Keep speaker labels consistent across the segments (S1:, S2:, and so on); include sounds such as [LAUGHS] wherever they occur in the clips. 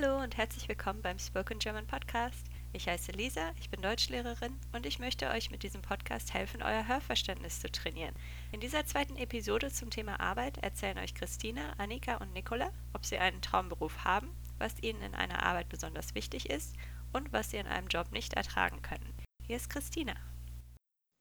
S1: Hallo und herzlich willkommen beim Spoken German Podcast. Ich heiße Lisa, ich bin Deutschlehrerin und ich möchte euch mit diesem Podcast helfen, euer Hörverständnis zu trainieren. In dieser zweiten Episode zum Thema Arbeit erzählen euch Christina, Annika und Nicola, ob sie einen Traumberuf haben, was ihnen in einer Arbeit besonders wichtig ist und was sie in einem Job nicht ertragen können. Hier ist Christina.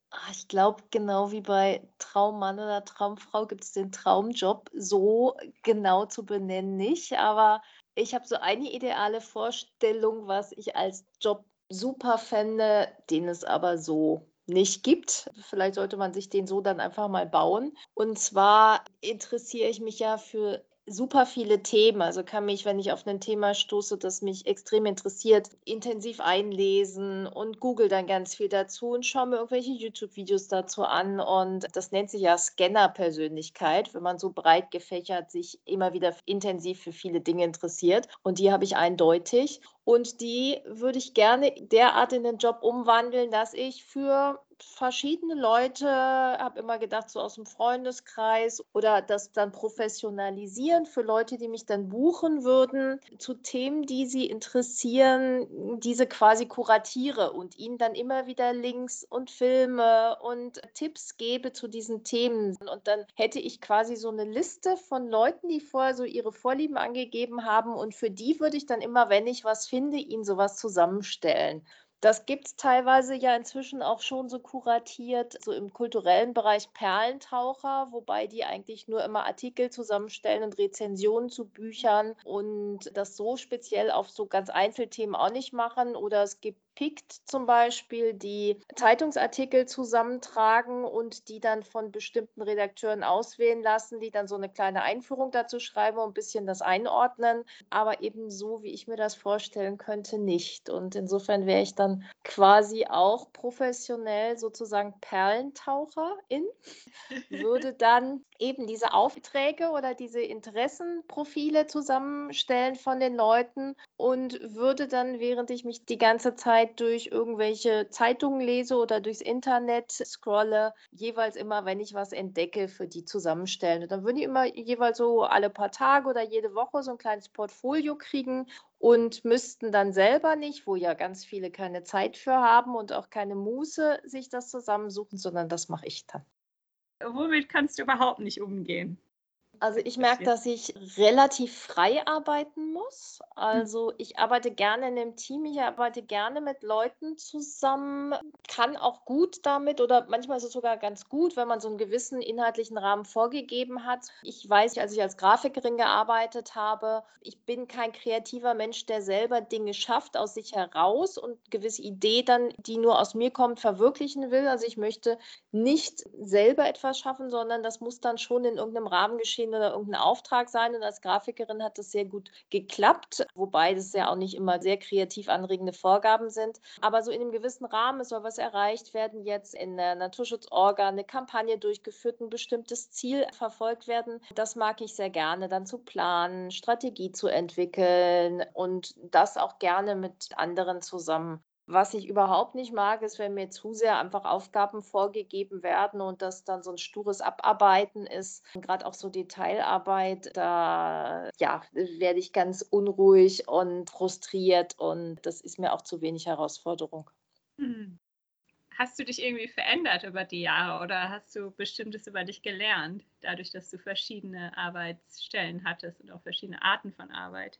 S2: Ah, ich glaube, genau wie bei Traummann oder Traumfrau gibt es den Traumjob so genau zu benennen nicht, aber ich habe so eine ideale Vorstellung, was ich als Job super fände, den es aber so nicht gibt. Vielleicht sollte man sich den so dann einfach mal bauen. Und zwar interessiere ich mich ja für super viele Themen. Also kann mich, wenn ich auf ein Thema stoße, das mich extrem interessiert, intensiv einlesen und google dann ganz viel dazu und schaue mir irgendwelche YouTube-Videos dazu an. Und das nennt sich ja Scanner-Persönlichkeit, wenn man so breit gefächert sich immer wieder intensiv für viele Dinge interessiert. Und die habe ich eindeutig. Und die würde ich gerne derart in den Job umwandeln, dass ich für verschiedene Leute, habe immer gedacht, so aus dem Freundeskreis oder das dann professionalisieren für Leute, die mich dann buchen würden, zu Themen, die sie interessieren, diese quasi kuratiere und ihnen dann immer wieder Links und Filme und Tipps gebe zu diesen Themen. Und dann hätte ich quasi so eine Liste von Leuten, die vorher so ihre Vorlieben angegeben haben und für die würde ich dann immer, wenn ich was finde, ihnen sowas zusammenstellen. Das gibt es teilweise ja inzwischen auch schon so kuratiert, so im kulturellen Bereich Perlentaucher, wobei die eigentlich nur immer Artikel zusammenstellen und Rezensionen zu Büchern und das so speziell auf so ganz Einzelthemen auch nicht machen. Oder es gibt Pict zum Beispiel, die Zeitungsartikel zusammentragen und die dann von bestimmten Redakteuren auswählen lassen, die dann so eine kleine Einführung dazu schreiben und ein bisschen das einordnen, aber eben so, wie ich mir das vorstellen könnte, nicht. Und insofern wäre ich dann quasi auch professionell sozusagen Perlentaucherin, [LAUGHS] würde dann eben diese Aufträge oder diese Interessenprofile zusammenstellen von den Leuten und würde dann, während ich mich die ganze Zeit durch irgendwelche Zeitungen lese oder durchs Internet scrolle, jeweils immer, wenn ich was entdecke, für die zusammenstellen. Und dann würden die immer jeweils so alle paar Tage oder jede Woche so ein kleines Portfolio kriegen und müssten dann selber nicht, wo ja ganz viele keine Zeit für haben und auch keine Muße, sich das zusammensuchen, sondern das mache ich dann.
S1: Womit kannst du überhaupt nicht umgehen?
S2: Also ich merke, dass ich relativ frei arbeiten muss. Hm. Also ich arbeite gerne in einem Team, ich arbeite gerne mit Leuten zusammen, kann auch gut damit oder manchmal ist es sogar ganz gut, wenn man so einen gewissen inhaltlichen Rahmen vorgegeben hat. Ich weiß, als ich als Grafikerin gearbeitet habe, ich bin kein kreativer Mensch, der selber Dinge schafft aus sich heraus und gewisse Idee dann, die nur aus mir kommt, verwirklichen will. Also ich möchte nicht selber etwas schaffen, sondern das muss dann schon in irgendeinem Rahmen geschehen stehen oder irgendein Auftrag sein. Und als Grafikerin hat das sehr gut geklappt, wobei das ja auch nicht immer sehr kreativ anregende Vorgaben sind. Aber so in einem gewissen Rahmen, soll was erreicht werden, jetzt in der Naturschutzorga eine Kampagne durchgeführt, ein bestimmtes Ziel verfolgt werden. Das mag ich sehr gerne, dann zu planen, Strategie zu entwickeln und das auch gerne mit anderen zusammen. Was ich überhaupt nicht mag, ist, wenn mir zu sehr einfach Aufgaben vorgegeben werden und das dann so ein stures Abarbeiten ist. Gerade auch so Detailarbeit, da ja, werde ich ganz unruhig und frustriert und das ist mir auch zu wenig Herausforderung. Hm.
S1: Hast du dich irgendwie verändert über die Jahre oder hast du bestimmtes über dich gelernt, dadurch, dass du verschiedene Arbeitsstellen hattest und auch verschiedene Arten von Arbeit?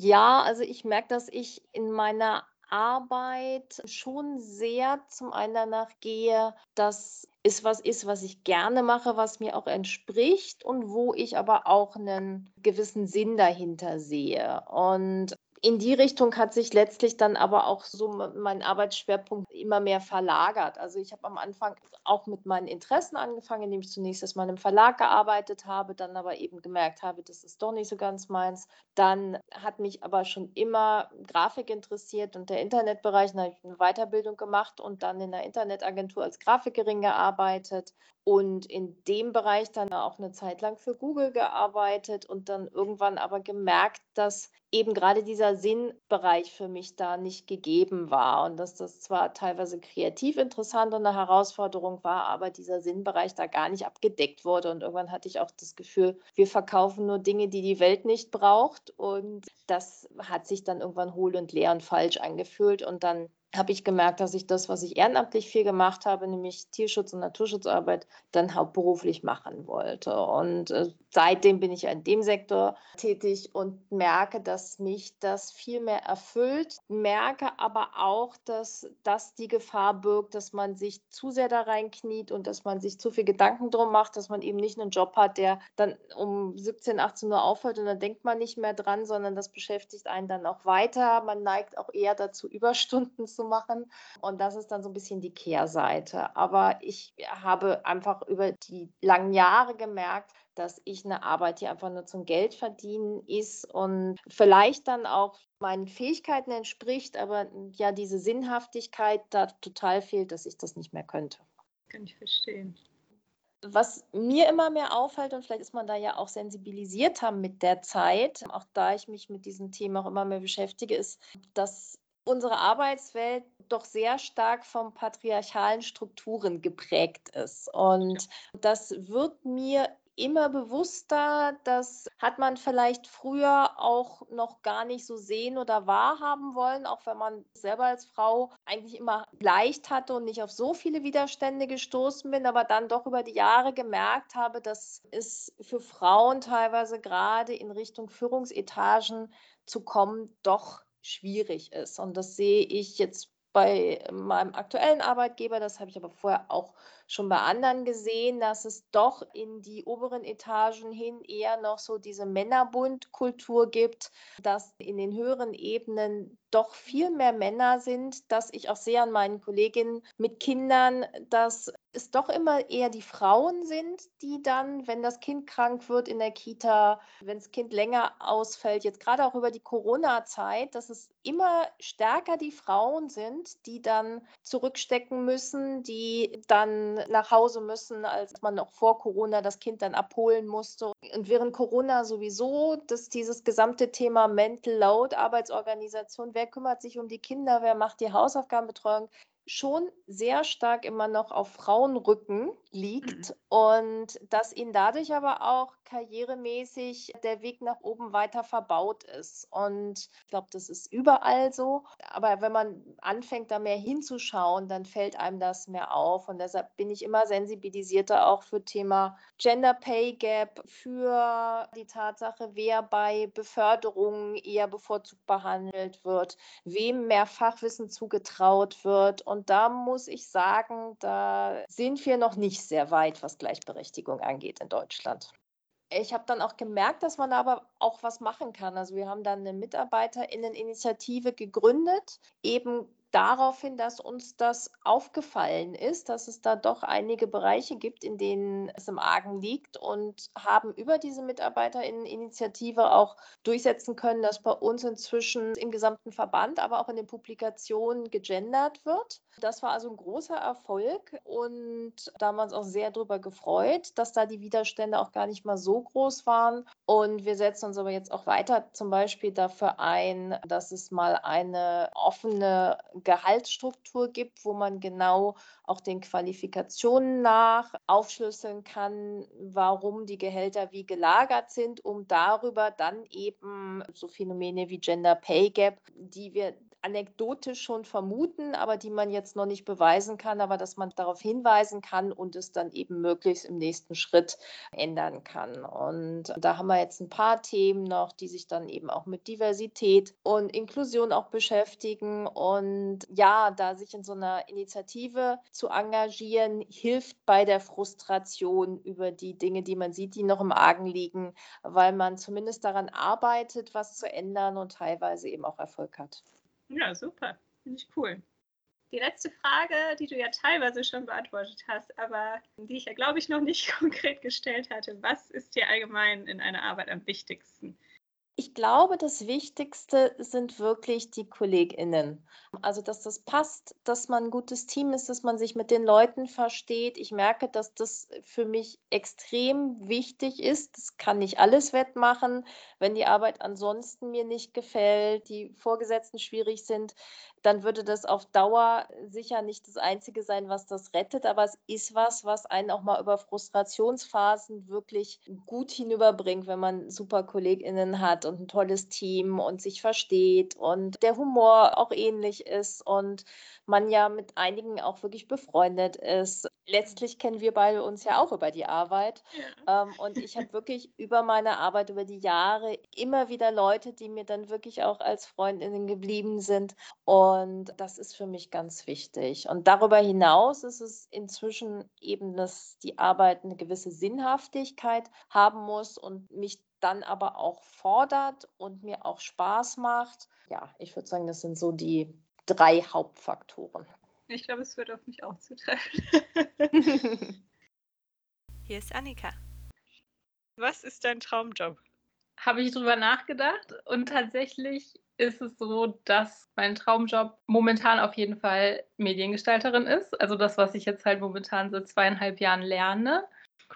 S2: Ja, also ich merke, dass ich in meiner Arbeit schon sehr zum einen danach gehe, dass es was ist, was ich gerne mache, was mir auch entspricht und wo ich aber auch einen gewissen Sinn dahinter sehe. Und in die Richtung hat sich letztlich dann aber auch so mein Arbeitsschwerpunkt immer mehr verlagert. Also ich habe am Anfang auch mit meinen Interessen angefangen, indem ich zunächst erstmal im Verlag gearbeitet habe, dann aber eben gemerkt habe, das ist doch nicht so ganz meins. Dann hat mich aber schon immer Grafik interessiert und der Internetbereich. Dann habe ich eine Weiterbildung gemacht und dann in der Internetagentur als Grafikerin gearbeitet und in dem Bereich dann auch eine Zeit lang für Google gearbeitet und dann irgendwann aber gemerkt, dass eben gerade dieser Sinnbereich für mich da nicht gegeben war und dass das zwar teilweise kreativ interessant und eine Herausforderung war, aber dieser Sinnbereich da gar nicht abgedeckt wurde. Und irgendwann hatte ich auch das Gefühl, wir verkaufen nur Dinge, die die Welt nicht braucht. Und das hat sich dann irgendwann hohl und leer und falsch angefühlt. Und dann habe ich gemerkt, dass ich das, was ich ehrenamtlich viel gemacht habe, nämlich Tierschutz und Naturschutzarbeit, dann hauptberuflich machen wollte. Und äh, seitdem bin ich in dem Sektor tätig und merke, dass mich das viel mehr erfüllt, merke aber auch, dass das die Gefahr birgt, dass man sich zu sehr da reinkniet und dass man sich zu viel Gedanken drum macht, dass man eben nicht einen Job hat, der dann um 17, 18 Uhr aufhört und dann denkt man nicht mehr dran, sondern das beschäftigt einen dann auch weiter. Man neigt auch eher dazu, Überstunden zu machen. Und das ist dann so ein bisschen die Kehrseite. Aber ich habe einfach über die langen Jahre gemerkt, dass ich eine Arbeit, die einfach nur zum Geld verdienen ist und vielleicht dann auch meinen Fähigkeiten entspricht, aber ja, diese Sinnhaftigkeit da total fehlt, dass ich das nicht mehr könnte.
S1: Kann ich verstehen.
S2: Was mir immer mehr auffällt, und vielleicht ist man da ja auch sensibilisierter mit der Zeit, auch da ich mich mit diesem Thema auch immer mehr beschäftige, ist, dass unsere Arbeitswelt doch sehr stark von patriarchalen Strukturen geprägt ist. Und das wird mir immer bewusster. Das hat man vielleicht früher auch noch gar nicht so sehen oder wahrhaben wollen, auch wenn man selber als Frau eigentlich immer leicht hatte und nicht auf so viele Widerstände gestoßen bin, aber dann doch über die Jahre gemerkt habe, dass es für Frauen teilweise gerade in Richtung Führungsetagen zu kommen doch schwierig ist. Und das sehe ich jetzt bei meinem aktuellen Arbeitgeber, das habe ich aber vorher auch schon bei anderen gesehen, dass es doch in die oberen Etagen hin eher noch so diese Männerbundkultur gibt, dass in den höheren Ebenen doch viel mehr Männer sind, dass ich auch sehe an meinen Kolleginnen mit Kindern, dass es doch immer eher die Frauen sind, die dann, wenn das Kind krank wird in der Kita, wenn das Kind länger ausfällt, jetzt gerade auch über die Corona-Zeit, dass es immer stärker die Frauen sind, die dann zurückstecken müssen, die dann nach Hause müssen, als man noch vor Corona das Kind dann abholen musste. Und während Corona sowieso, dass dieses gesamte Thema Mental Load, Arbeitsorganisation, wer kümmert sich um die Kinder, wer macht die Hausaufgabenbetreuung, schon sehr stark immer noch auf Frauenrücken liegt mhm. und dass ihnen dadurch aber auch karrieremäßig der Weg nach oben weiter verbaut ist. Und ich glaube, das ist überall so. Aber wenn man anfängt, da mehr hinzuschauen, dann fällt einem das mehr auf. Und deshalb bin ich immer sensibilisierter auch für Thema Gender Pay Gap, für die Tatsache, wer bei Beförderungen eher bevorzugt behandelt wird, wem mehr Fachwissen zugetraut wird. Und da muss ich sagen, da sind wir noch nicht sehr weit, was Gleichberechtigung angeht in Deutschland. Ich habe dann auch gemerkt, dass man aber auch was machen kann. Also wir haben dann eine Mitarbeiterinnen-Initiative gegründet, eben daraufhin, dass uns das aufgefallen ist, dass es da doch einige Bereiche gibt, in denen es im Argen liegt und haben über diese Mitarbeiterinnen-Initiative auch durchsetzen können, dass bei uns inzwischen im gesamten Verband, aber auch in den Publikationen gegendert wird. Das war also ein großer Erfolg und da haben wir uns auch sehr darüber gefreut, dass da die Widerstände auch gar nicht mal so groß waren. Und wir setzen uns aber jetzt auch weiter zum Beispiel dafür ein, dass es mal eine offene Gehaltsstruktur gibt, wo man genau auch den Qualifikationen nach aufschlüsseln kann, warum die Gehälter wie gelagert sind, um darüber dann eben so Phänomene wie Gender Pay Gap, die wir anekdotisch schon vermuten, aber die man jetzt noch nicht beweisen kann, aber dass man darauf hinweisen kann und es dann eben möglichst im nächsten Schritt ändern kann. Und da haben wir jetzt ein paar Themen noch, die sich dann eben auch mit Diversität und Inklusion auch beschäftigen. Und ja, da sich in so einer Initiative zu engagieren, hilft bei der Frustration über die Dinge, die man sieht, die noch im Argen liegen, weil man zumindest daran arbeitet, was zu ändern und teilweise eben auch Erfolg hat.
S1: Ja, super. Finde ich cool. Die letzte Frage, die du ja teilweise schon beantwortet hast, aber die ich ja, glaube ich, noch nicht [LAUGHS] konkret gestellt hatte. Was ist dir allgemein in einer Arbeit am wichtigsten?
S2: Ich glaube, das Wichtigste sind wirklich die KollegInnen. Also, dass das passt, dass man ein gutes Team ist, dass man sich mit den Leuten versteht. Ich merke, dass das für mich extrem wichtig ist. Das kann nicht alles wettmachen. Wenn die Arbeit ansonsten mir nicht gefällt, die Vorgesetzten schwierig sind, dann würde das auf Dauer sicher nicht das Einzige sein, was das rettet. Aber es ist was, was einen auch mal über Frustrationsphasen wirklich gut hinüberbringt, wenn man super KollegInnen hat und ein tolles Team und sich versteht und der Humor auch ähnlich ist und man ja mit einigen auch wirklich befreundet ist. Letztlich kennen wir beide uns ja auch über die Arbeit. Ja. Ähm, und ich habe wirklich über meine Arbeit, über die Jahre immer wieder Leute, die mir dann wirklich auch als Freundinnen geblieben sind. Und das ist für mich ganz wichtig. Und darüber hinaus ist es inzwischen eben, dass die Arbeit eine gewisse Sinnhaftigkeit haben muss und mich dann aber auch fordert und mir auch Spaß macht. Ja, ich würde sagen, das sind so die drei Hauptfaktoren.
S3: Ich glaube, es wird auf mich auch zutreffen. [LAUGHS]
S1: Hier ist Annika.
S3: Was ist dein Traumjob? Habe ich drüber nachgedacht und tatsächlich ist es so, dass mein Traumjob momentan auf jeden Fall Mediengestalterin ist. Also das, was ich jetzt halt momentan seit zweieinhalb Jahren lerne.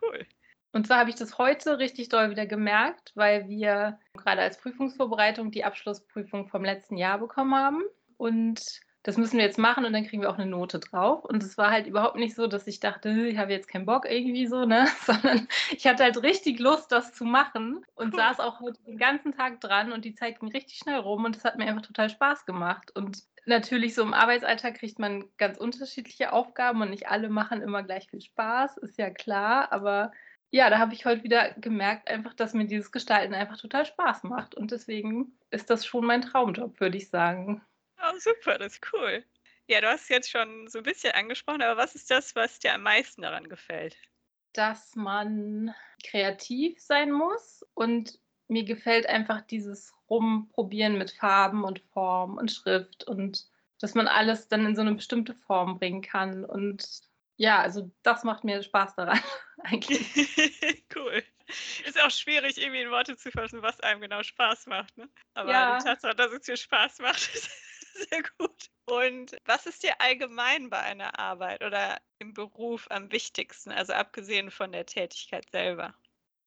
S1: Cool.
S3: Und zwar habe ich das heute richtig doll wieder gemerkt, weil wir gerade als Prüfungsvorbereitung die Abschlussprüfung vom letzten Jahr bekommen haben. Und das müssen wir jetzt machen und dann kriegen wir auch eine Note drauf. Und es war halt überhaupt nicht so, dass ich dachte, ich habe jetzt keinen Bock irgendwie so, ne? [LAUGHS] Sondern ich hatte halt richtig Lust, das zu machen und saß auch heute den ganzen Tag dran und die Zeit ging richtig schnell rum und es hat mir einfach total Spaß gemacht. Und natürlich so im Arbeitsalltag kriegt man ganz unterschiedliche Aufgaben und nicht alle machen immer gleich viel Spaß, ist ja klar, aber ja, da habe ich heute wieder gemerkt, einfach, dass mir dieses Gestalten einfach total Spaß macht. Und deswegen ist das schon mein Traumjob, würde ich sagen.
S1: Oh, super, das ist cool. Ja, du hast es jetzt schon so ein bisschen angesprochen, aber was ist das, was dir am meisten daran gefällt?
S3: Dass man kreativ sein muss und mir gefällt einfach dieses Rumprobieren mit Farben und Form und Schrift und dass man alles dann in so eine bestimmte Form bringen kann und ja, also das macht mir Spaß daran, [LAUGHS] eigentlich. [LAUGHS]
S1: cool. Ist auch schwierig, irgendwie in Worte zu fassen, was einem genau Spaß macht. Ne? Aber ja. die Tatsache, dass es dir Spaß macht, [LAUGHS] ist [LAUGHS] sehr gut. Und was ist dir allgemein bei einer Arbeit oder im Beruf am wichtigsten, also abgesehen von der Tätigkeit selber?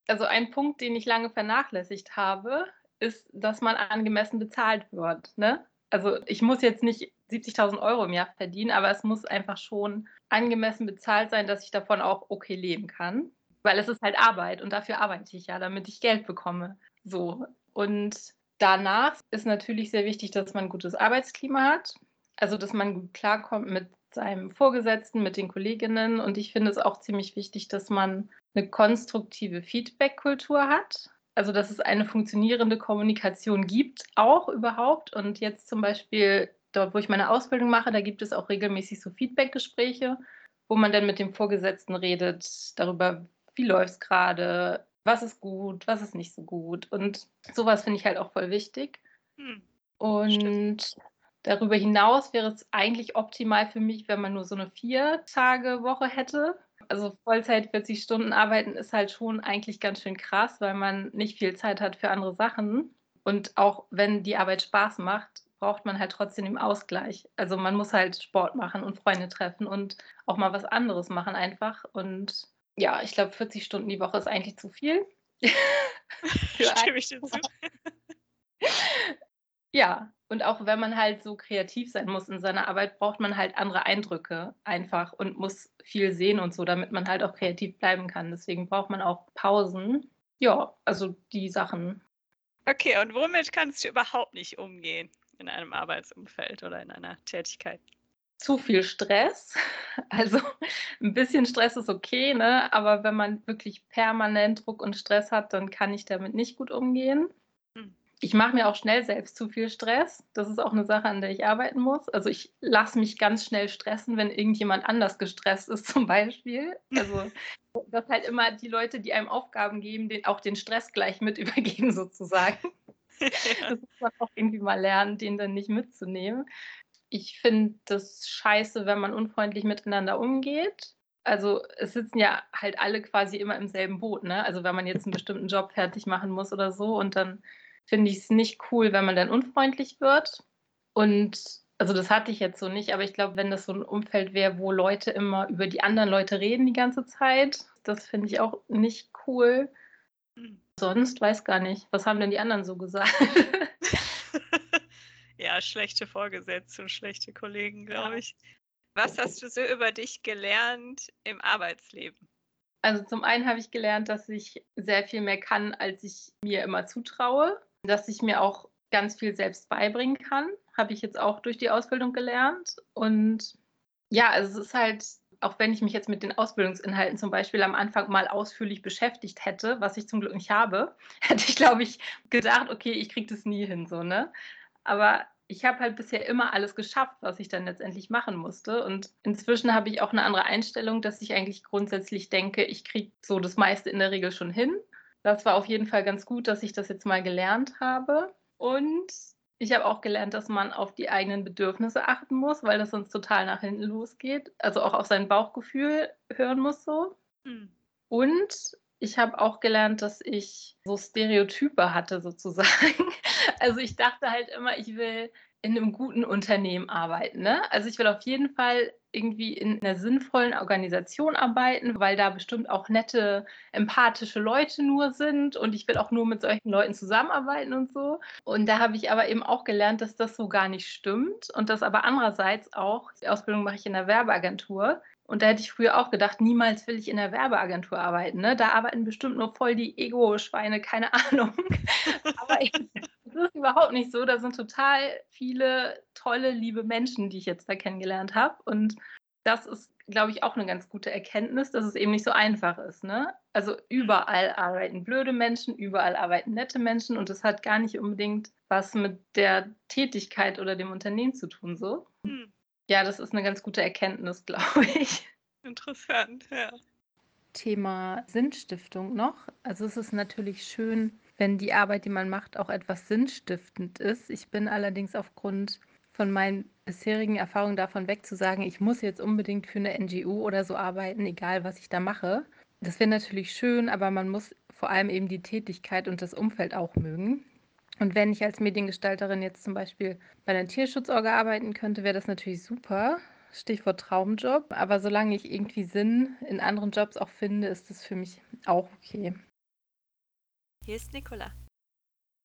S3: Also ein Punkt, den ich lange vernachlässigt habe, ist, dass man angemessen bezahlt wird. Ne? Also ich muss jetzt nicht 70.000 Euro im Jahr verdienen, aber es muss einfach schon angemessen bezahlt sein, dass ich davon auch okay leben kann. Weil es ist halt Arbeit und dafür arbeite ich ja, damit ich Geld bekomme. So. Und danach ist natürlich sehr wichtig, dass man ein gutes Arbeitsklima hat. Also, dass man gut klarkommt mit seinem Vorgesetzten, mit den Kolleginnen. Und ich finde es auch ziemlich wichtig, dass man eine konstruktive Feedback-Kultur hat. Also, dass es eine funktionierende Kommunikation gibt, auch überhaupt. Und jetzt zum Beispiel dort, wo ich meine Ausbildung mache, da gibt es auch regelmäßig so Feedback-Gespräche, wo man dann mit dem Vorgesetzten redet darüber, wie läuft es gerade, was ist gut, was ist nicht so gut. Und sowas finde ich halt auch voll wichtig. Hm. Und Stimmt. darüber hinaus wäre es eigentlich optimal für mich, wenn man nur so eine Vier-Tage-Woche hätte. Also Vollzeit 40 Stunden arbeiten ist halt schon eigentlich ganz schön krass, weil man nicht viel Zeit hat für andere Sachen. Und auch wenn die Arbeit Spaß macht, braucht man halt trotzdem den Ausgleich. Also man muss halt Sport machen und Freunde treffen und auch mal was anderes machen einfach. Und ja, ich glaube, 40 Stunden die Woche ist eigentlich zu viel. [LAUGHS]
S1: Stimme ich dir zu.
S3: ja, und auch wenn man halt so kreativ sein muss in seiner Arbeit, braucht man halt andere Eindrücke einfach und muss viel sehen und so, damit man halt auch kreativ bleiben kann. Deswegen braucht man auch Pausen. Ja, also die Sachen.
S1: Okay, und womit kannst du überhaupt nicht umgehen? in einem Arbeitsumfeld oder in einer Tätigkeit?
S3: Zu viel Stress. [LAUGHS] Also ein bisschen Stress ist okay, ne? aber wenn man wirklich permanent Druck und Stress hat, dann kann ich damit nicht gut umgehen. Hm. Ich mache mir auch schnell selbst zu viel Stress. Das ist auch eine Sache, an der ich arbeiten muss. Also ich lasse mich ganz schnell stressen, wenn irgendjemand anders gestresst ist, [LAUGHS] zum Beispiel. Also dass halt immer die Leute, die einem Aufgaben geben, den, auch den Stress gleich mit [LAUGHS] übergeben, sozusagen. Das muss man auch irgendwie mal lernen, den dann nicht mitzunehmen. Ich finde das scheiße, wenn man unfreundlich miteinander umgeht. Also es sitzen ja halt alle quasi immer im selben Boot, ne? Also wenn man jetzt einen bestimmten Job fertig machen muss oder so und dann finde ich es nicht cool, wenn man dann unfreundlich wird. Und also das hatte ich jetzt so nicht, aber ich glaube, wenn das so ein Umfeld wäre, wo Leute immer über die anderen Leute reden die ganze Zeit, das finde ich auch nicht cool. Hm. Sonst weiß gar nicht. Was haben denn die anderen so gesagt? [LAUGHS]
S1: ja, schlechte Vorgesetzte und schlechte Kollegen, glaube ich. Was hast du so über dich gelernt im Arbeitsleben?
S3: Also zum einen habe ich gelernt, dass ich sehr viel mehr kann, als ich mir immer zutraue, dass ich mir auch ganz viel selbst beibringen kann, habe ich jetzt auch durch die Ausbildung gelernt. Und ja, also es ist halt, auch wenn ich mich jetzt mit den Ausbildungsinhalten zum Beispiel am Anfang mal ausführlich beschäftigt hätte, was ich zum Glück nicht habe, [LAUGHS] hätte ich, glaube ich, gedacht, okay, ich kriege das nie hin, so, ne? Aber ich habe halt bisher immer alles geschafft, was ich dann letztendlich machen musste. Und inzwischen habe ich auch eine andere Einstellung, dass ich eigentlich grundsätzlich denke, ich kriege so das meiste in der Regel schon hin. Das war auf jeden Fall ganz gut, dass ich das jetzt mal gelernt habe. Und ich habe auch gelernt, dass man auf die eigenen Bedürfnisse achten muss, weil das sonst total nach hinten losgeht. Also auch auf sein Bauchgefühl hören muss so. Mhm. Und ich habe auch gelernt, dass ich so Stereotype hatte sozusagen. [LAUGHS] Also ich dachte halt immer, ich will in einem guten Unternehmen arbeiten. Ne? Also ich will auf jeden Fall irgendwie in einer sinnvollen Organisation arbeiten, weil da bestimmt auch nette, empathische Leute nur sind und ich will auch nur mit solchen Leuten zusammenarbeiten und so. Und da habe ich aber eben auch gelernt, dass das so gar nicht stimmt und dass aber andererseits auch, die Ausbildung mache ich in der Werbeagentur, und da hätte ich früher auch gedacht, niemals will ich in der Werbeagentur arbeiten. Ne? Da arbeiten bestimmt nur voll die Ego-Schweine, keine [LAUGHS] Ahnung. Aber das ist überhaupt nicht so. Da sind total viele tolle, liebe Menschen, die ich jetzt da kennengelernt habe. Und das ist, glaube ich, auch eine ganz gute Erkenntnis, dass es eben nicht so einfach ist. Ne? Also überall arbeiten blöde Menschen, überall arbeiten nette Menschen und das hat gar nicht unbedingt was mit der Tätigkeit oder dem Unternehmen zu tun. So. Hm. Ja, das ist eine ganz gute Erkenntnis, [LAUGHS] glaube ich.
S1: Interessant, ja.
S3: Thema Sinnstiftung noch. Also es ist natürlich schön, wenn die Arbeit, die man macht, auch etwas sinnstiftend ist. Ich bin allerdings aufgrund von meinen bisherigen Erfahrungen davon weg zu sagen, ich muss jetzt unbedingt für eine NGO oder so arbeiten, egal was ich da mache. Das wäre natürlich schön, aber man muss vor allem eben die Tätigkeit und das Umfeld auch mögen. Und wenn ich als Mediengestalterin jetzt zum Beispiel bei einer Tierschutzorga arbeiten könnte, wäre das natürlich super. Stichwort Traumjob. Aber solange ich irgendwie Sinn in anderen Jobs auch finde, ist das für mich auch okay.
S1: Hier ist Nicola.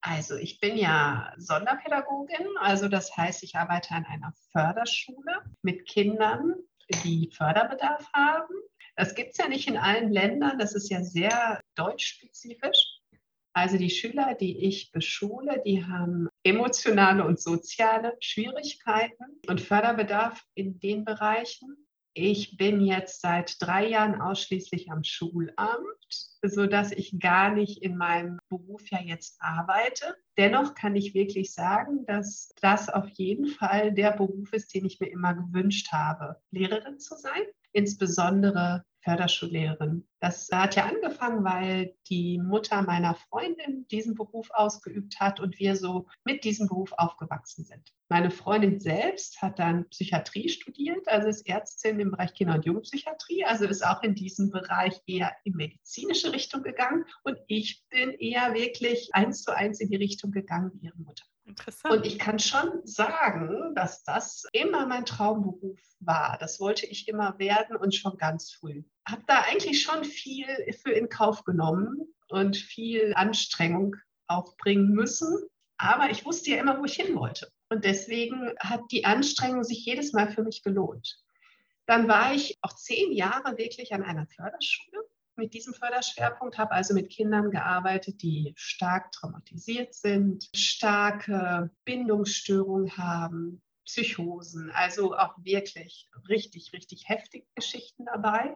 S4: Also ich bin ja Sonderpädagogin, also das heißt, ich arbeite an einer Förderschule mit Kindern, die Förderbedarf haben. Das gibt es ja nicht in allen Ländern, das ist ja sehr deutschspezifisch. Also die Schüler, die ich beschule, die haben emotionale und soziale Schwierigkeiten und Förderbedarf in den Bereichen. Ich bin jetzt seit drei Jahren ausschließlich am Schulamt, sodass ich gar nicht in meinem Beruf ja jetzt arbeite. Dennoch kann ich wirklich sagen, dass das auf jeden Fall der Beruf ist, den ich mir immer gewünscht habe, Lehrerin zu sein, insbesondere Förderschullehrerin. Das hat ja angefangen, weil die Mutter meiner Freundin diesen Beruf ausgeübt hat und wir so mit diesem Beruf aufgewachsen sind. Meine Freundin selbst hat dann Psychiatrie studiert, also ist Ärztin im Bereich Kinder- und Jugendpsychiatrie, also ist auch in diesem Bereich eher in medizinische Richtung gegangen. Und ich bin eher wirklich eins zu eins in die Richtung gegangen wie ihre Mutter. Interessant. Und ich kann schon sagen, dass das immer mein Traumberuf war. Das wollte ich immer werden und schon ganz früh. Habe da eigentlich schon viel für in Kauf genommen und viel Anstrengung aufbringen müssen. Aber ich wusste ja immer, wo ich hin wollte. Und deswegen hat die Anstrengung sich jedes Mal für mich gelohnt. Dann war ich auch zehn Jahre wirklich an einer Förderschule mit diesem Förderschwerpunkt, habe also mit Kindern gearbeitet, die stark traumatisiert sind, starke Bindungsstörungen haben, Psychosen, also auch wirklich richtig, richtig heftige Geschichten dabei.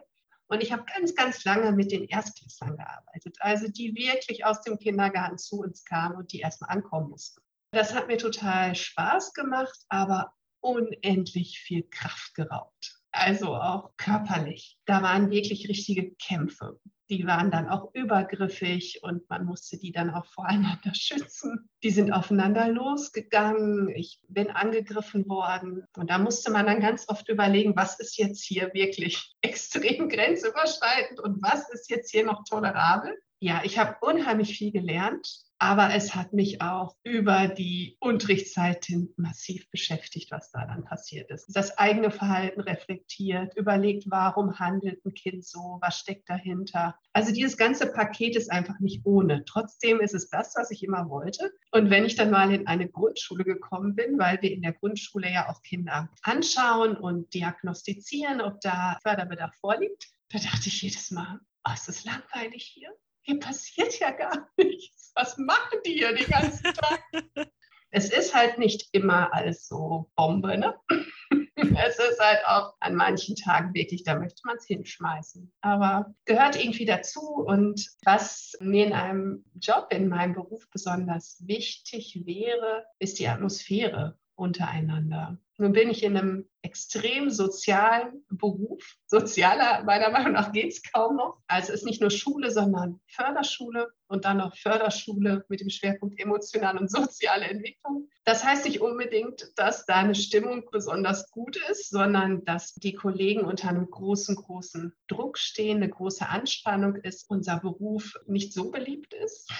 S4: Und ich habe ganz, ganz lange mit den Erstklässlern gearbeitet, also die wirklich aus dem Kindergarten zu uns kamen und die erstmal ankommen mussten. Das hat mir total Spaß gemacht, aber unendlich viel Kraft geraubt also auch körperlich. Da waren wirklich richtige Kämpfe. Die waren dann auch übergriffig und man musste die dann auch voreinander [LAUGHS] schützen. Die sind aufeinander losgegangen. Ich bin angegriffen worden. Und da musste man dann ganz oft überlegen, was ist jetzt hier wirklich [LAUGHS] extrem grenzüberschreitend und was ist jetzt hier noch tolerabel. Ja, ich habe unheimlich viel gelernt, aber es hat mich auch über die Unterrichtszeit hin massiv beschäftigt, was da dann passiert ist. Das eigene Verhalten reflektiert, überlegt, warum handelt ein Kind so, was steckt dahinter. Also dieses ganze Paket ist einfach nicht ohne. Trotzdem ist es das, was ich immer wollte. Und wenn ich dann mal in eine Grundschule gekommen bin, weil wir in der Grundschule ja auch Kinder anschauen und diagnostizieren, ob da Förderbedarf vorliegt, da dachte ich jedes Mal, oh, ist das langweilig hier? Hier passiert ja gar [LAUGHS] nichts. Was machen die hier den ganzen Tag? [LAUGHS] es ist halt nicht immer alles so Bombe, ne? [LAUGHS] es ist halt auch an manchen Tagen wirklich, da möchte man es hinschmeißen. Aber gehört irgendwie dazu. Und was mir in einem Job, in meinem Beruf besonders wichtig wäre, ist die Atmosphäre untereinander. Nun bin ich in einem extrem sozialen Beruf. Sozialer, meiner Meinung nach, geht es kaum noch. Also es ist nicht nur Schule, sondern Förderschule und dann noch Förderschule mit dem Schwerpunkt emotionale und soziale Entwicklung. Das heißt nicht unbedingt, dass da eine Stimmung besonders gut ist, sondern dass die Kollegen unter einem großen, großen Druck stehen, eine große Anspannung ist, unser Beruf nicht so beliebt ist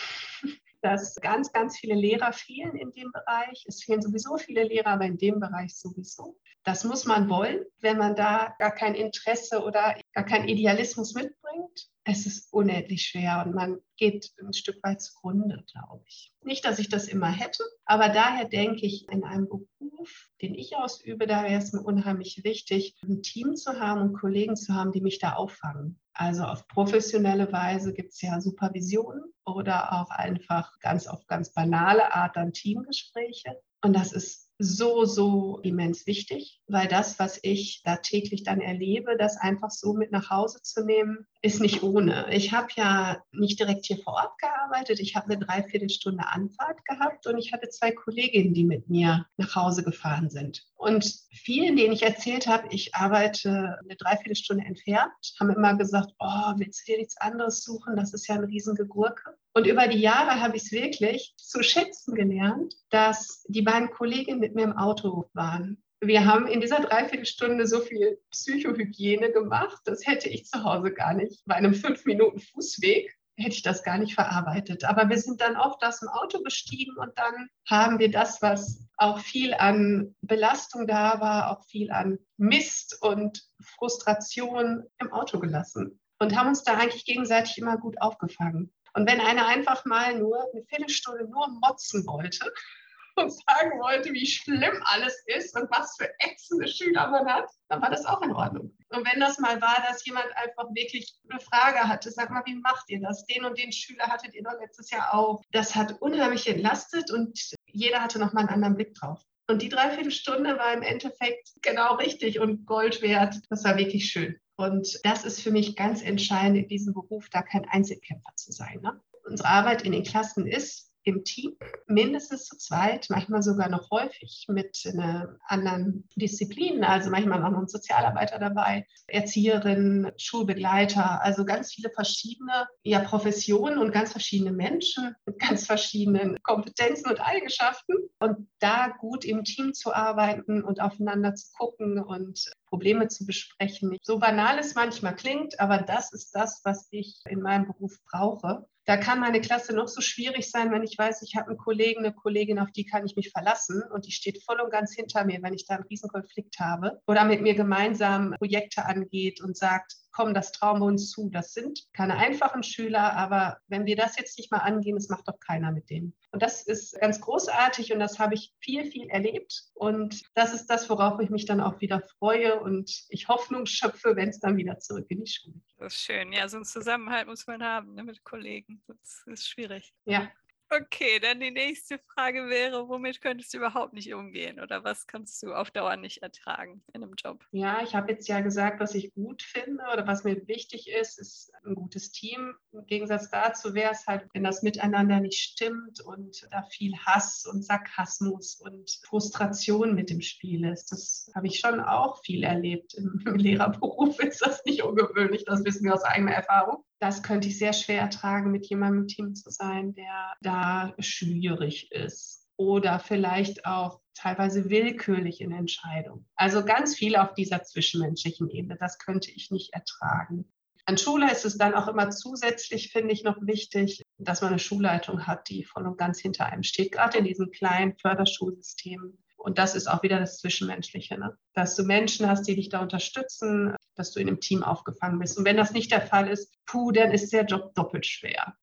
S4: dass ganz, ganz viele Lehrer fehlen in dem Bereich. Es fehlen sowieso viele Lehrer, aber in dem Bereich sowieso. Das muss man wollen, wenn man da gar kein Interesse oder gar keinen Idealismus mitbringt. Es ist unendlich schwer und man geht ein Stück weit zugrunde, glaube ich. Nicht, dass ich das immer hätte, aber daher denke ich, in einem Beruf, den ich ausübe, da wäre es mir unheimlich wichtig, ein Team zu haben und Kollegen zu haben, die mich da auffangen. Also auf professionelle Weise gibt es ja Supervisionen oder auch einfach ganz auf ganz banale Art dann Teamgespräche. Und das ist so, so immens wichtig, weil das, was ich da täglich dann erlebe, das einfach so mit nach Hause zu nehmen, ist nicht ohne. Ich habe ja nicht direkt hier vor Ort gearbeitet. Ich habe eine Dreiviertelstunde Anfahrt gehabt und ich hatte zwei Kolleginnen, die mit mir nach Hause gefahren sind. Und vielen, denen ich erzählt habe, ich arbeite eine Dreiviertelstunde entfernt, haben immer gesagt, oh, willst du dir nichts anderes suchen? Das ist ja ein Riesengegurke. Und über die Jahre habe ich es wirklich zu schätzen gelernt, dass die beiden Kolleginnen mit mir im Auto waren. Wir haben in dieser Dreiviertelstunde so viel Psychohygiene gemacht, das hätte ich zu Hause gar nicht. Bei einem fünf Minuten Fußweg hätte ich das gar nicht verarbeitet. Aber wir sind dann oft aus dem Auto gestiegen und dann haben wir das, was auch viel an Belastung da war, auch viel an Mist und Frustration im Auto gelassen und haben uns da eigentlich gegenseitig immer gut aufgefangen. Und wenn einer einfach mal nur eine Viertelstunde nur motzen wollte [LAUGHS] und sagen wollte, wie schlimm alles ist und was für ätzende Schüler man hat, dann war das auch in Ordnung. Und wenn das mal war, dass jemand einfach wirklich eine Frage hatte, sag mal, wie macht ihr das? Den und den Schüler hattet ihr doch letztes Jahr auch. Das hat unheimlich entlastet und jeder hatte noch mal einen anderen Blick drauf. Und die Dreiviertelstunde war im Endeffekt genau richtig und Gold wert. Das war wirklich schön. Und das ist für mich ganz entscheidend in diesem Beruf, da kein Einzelkämpfer zu sein. Ne? Unsere Arbeit in den Klassen ist im Team, mindestens zu zweit, manchmal sogar noch häufig mit einer anderen Disziplinen, also manchmal auch noch ein Sozialarbeiter dabei, Erzieherin, Schulbegleiter, also ganz viele verschiedene ja, Professionen und ganz verschiedene Menschen mit ganz verschiedenen Kompetenzen und Eigenschaften. Und da gut im Team zu arbeiten und aufeinander zu gucken und Probleme zu besprechen. So banal es manchmal klingt, aber das ist das, was ich in meinem Beruf brauche. Da kann meine Klasse noch so schwierig sein, wenn ich weiß, ich habe einen Kollegen, eine Kollegin, auf die kann ich mich verlassen und die steht voll und ganz hinter mir, wenn ich da einen Riesenkonflikt habe oder mit mir gemeinsam Projekte angeht und sagt, komm, das trauen wir uns zu. Das sind keine einfachen Schüler, aber wenn wir das jetzt nicht mal angehen, das macht doch keiner mit denen. Und das ist ganz großartig und das habe ich viel, viel erlebt. Und das ist das, worauf ich mich dann auch wieder freue und ich Hoffnung schöpfe, wenn es dann wieder zurück in die Schule geht.
S1: Das ist schön. Ja, so einen Zusammenhalt muss man haben ne, mit Kollegen. Das ist schwierig.
S4: Ja,
S1: Okay, dann die nächste Frage wäre, womit könntest du überhaupt nicht umgehen oder was kannst du auf Dauer nicht ertragen in einem Job?
S4: Ja, ich habe jetzt ja gesagt, was ich gut finde oder was mir wichtig ist, ist ein gutes Team. Im Gegensatz dazu wäre es halt, wenn das Miteinander nicht stimmt und da viel Hass und Sarkasmus und Frustration mit dem Spiel ist. Das habe ich schon auch viel erlebt. Im, [LAUGHS] Lehrerberuf ist das nicht ungewöhnlich, das wissen wir aus eigener Erfahrung das könnte ich sehr schwer ertragen, mit jemandem im Team zu sein, der da schwierig ist oder vielleicht auch teilweise willkürlich in Entscheidungen. Also ganz viel auf dieser zwischenmenschlichen Ebene, das könnte ich nicht ertragen. An Schule ist es dann auch immer zusätzlich, finde ich, noch wichtig, dass man eine Schulleitung hat, die voll und ganz hinter einem steht, gerade in diesen kleinen Förderschulsystemen. Und das ist auch wieder das Zwischenmenschliche, ne? dass du Menschen hast, die dich da unterstützen, dass du in einem Team aufgefangen bist. Und wenn das nicht der Fall ist, puh, dann ist der Job doppelt schwer.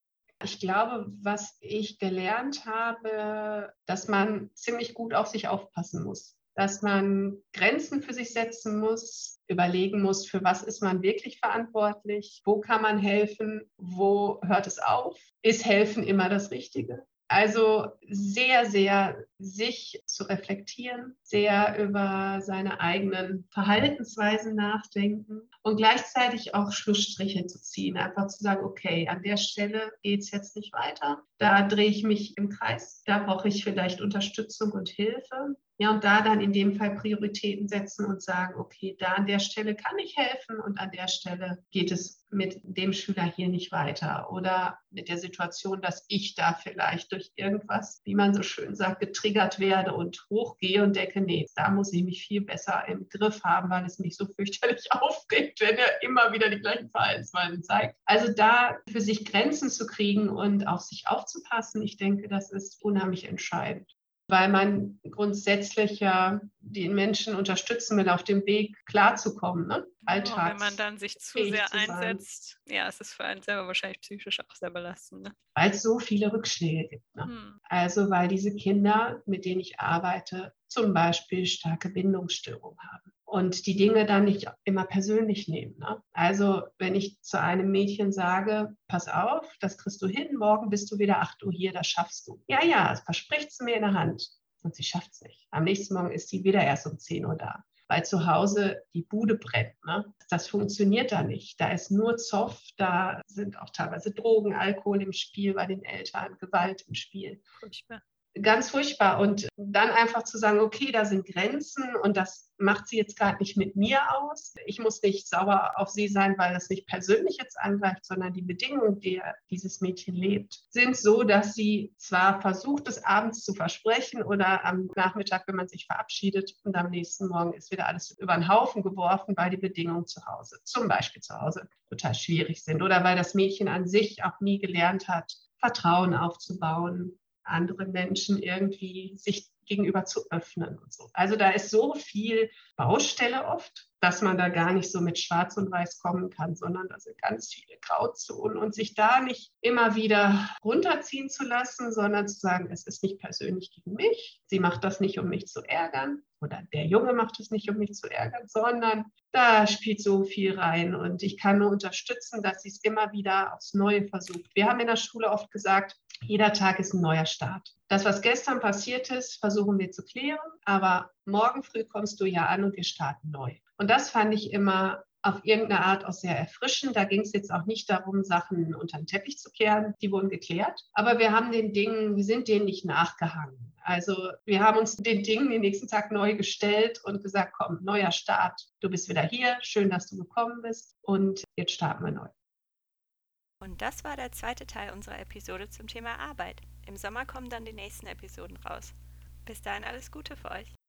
S4: Ich glaube, was ich gelernt habe, dass man ziemlich gut auf sich aufpassen muss dass man Grenzen für sich setzen muss, überlegen muss, für was ist man wirklich verantwortlich, wo kann man helfen, wo hört es auf, ist helfen immer das Richtige. Also sehr, sehr sich zu reflektieren, sehr über seine eigenen Verhaltensweisen nachdenken und gleichzeitig auch Schlussstriche zu ziehen. Einfach zu sagen, okay, an der Stelle geht es jetzt nicht weiter. Da drehe ich mich im Kreis. Da brauche ich vielleicht Unterstützung und Hilfe. Ja, und da dann in dem Fall Prioritäten setzen und sagen, okay, da an der Stelle kann ich helfen und an der Stelle geht es mit dem Schüler hier nicht weiter. Oder mit der Situation, dass ich da vielleicht durch irgendwas, wie man so schön sagt, getriggert werde und hochgehe und denke, nee, da muss ich mich viel besser im Griff haben, weil es mich so fürchterlich [LAUGHS] aufregt, wenn er immer wieder die gleichen Verhaltensweisen zeigt. Also da für sich Grenzen zu kriegen und auf sich aufzupassen, ich denke, das ist unheimlich entscheidend weil man grundsätzlich ja den Menschen unterstützen will, auf dem Weg klarzukommen. Ne?
S1: Alltags genau, wenn man dann sich zu sehr zu einsetzt, ja, es ist für einen selber wahrscheinlich psychisch auch sehr belastend. Ne?
S4: Weil es so viele Rückschläge gibt. Ne? Hm. Also weil diese Kinder, mit denen ich arbeite, zum Beispiel starke Bindungsstörungen haben und die Dinge dann nicht immer persönlich nehmen. Ne? Also wenn ich zu einem Mädchen sage, pass auf, das kriegst du hin, morgen bist du wieder 8 Uhr hier, das schaffst du. Ja, ja, das verspricht sie mir in der Hand. Und sie schafft es nicht. Am nächsten Morgen ist sie wieder erst um 10 Uhr da, weil zu Hause die Bude brennt. Ne? Das funktioniert da nicht. Da ist nur Zoff, da sind auch teilweise Drogen, Alkohol im Spiel bei den Eltern, Gewalt im Spiel. Furchtbar ganz furchtbar. Und dann einfach zu sagen, okay, da sind Grenzen und das macht sie jetzt gerade nicht mit mir aus. Ich muss nicht sauer auf sie sein, weil das nicht persönlich jetzt angreift, sondern die Bedingungen, die dieses Mädchen lebt, sind so, dass sie zwar versucht, es abends zu versprechen oder am Nachmittag, wenn man sich verabschiedet und am nächsten Morgen ist wieder alles über den Haufen geworfen, weil die Bedingungen zu Hause, zum Beispiel zu Hause, total schwierig sind oder weil das Mädchen an sich auch nie gelernt hat, Vertrauen aufzubauen, anderen Menschen irgendwie sich gegenüber zu öffnen und so. Also da ist so viel Baustelle oft, dass man da gar nicht so mit Schwarz und Weiß kommen kann, sondern da sind ganz viele Grauzonen und sich da nicht immer wieder runterziehen zu lassen, sondern zu sagen, es ist nicht persönlich gegen mich, sie macht das nicht, um mich zu ärgern oder der Junge macht es nicht, um mich zu ärgern, sondern da spielt so viel rein und ich kann nur unterstützen, dass sie es immer wieder aufs Neue versucht. Wir haben in der Schule oft gesagt, jeder Tag ist ein neuer Start. Das, was gestern passiert ist, versuchen wir zu klären, aber morgen früh kommst du ja an und wir starten neu. Und das fand ich immer auf irgendeine Art auch sehr erfrischend. Da ging es jetzt auch nicht darum, Sachen unter den Teppich zu kehren. Die wurden geklärt. Aber wir haben den Dingen, wir sind denen nicht nachgehangen. Also wir haben uns den Dingen den nächsten Tag neu gestellt und gesagt, komm, neuer Start. Du bist wieder hier. Schön, dass du gekommen bist. Und jetzt starten wir neu.
S1: Und das war der zweite Teil unserer Episode zum Thema Arbeit. Im Sommer kommen dann die nächsten Episoden raus. Bis dahin alles Gute für euch.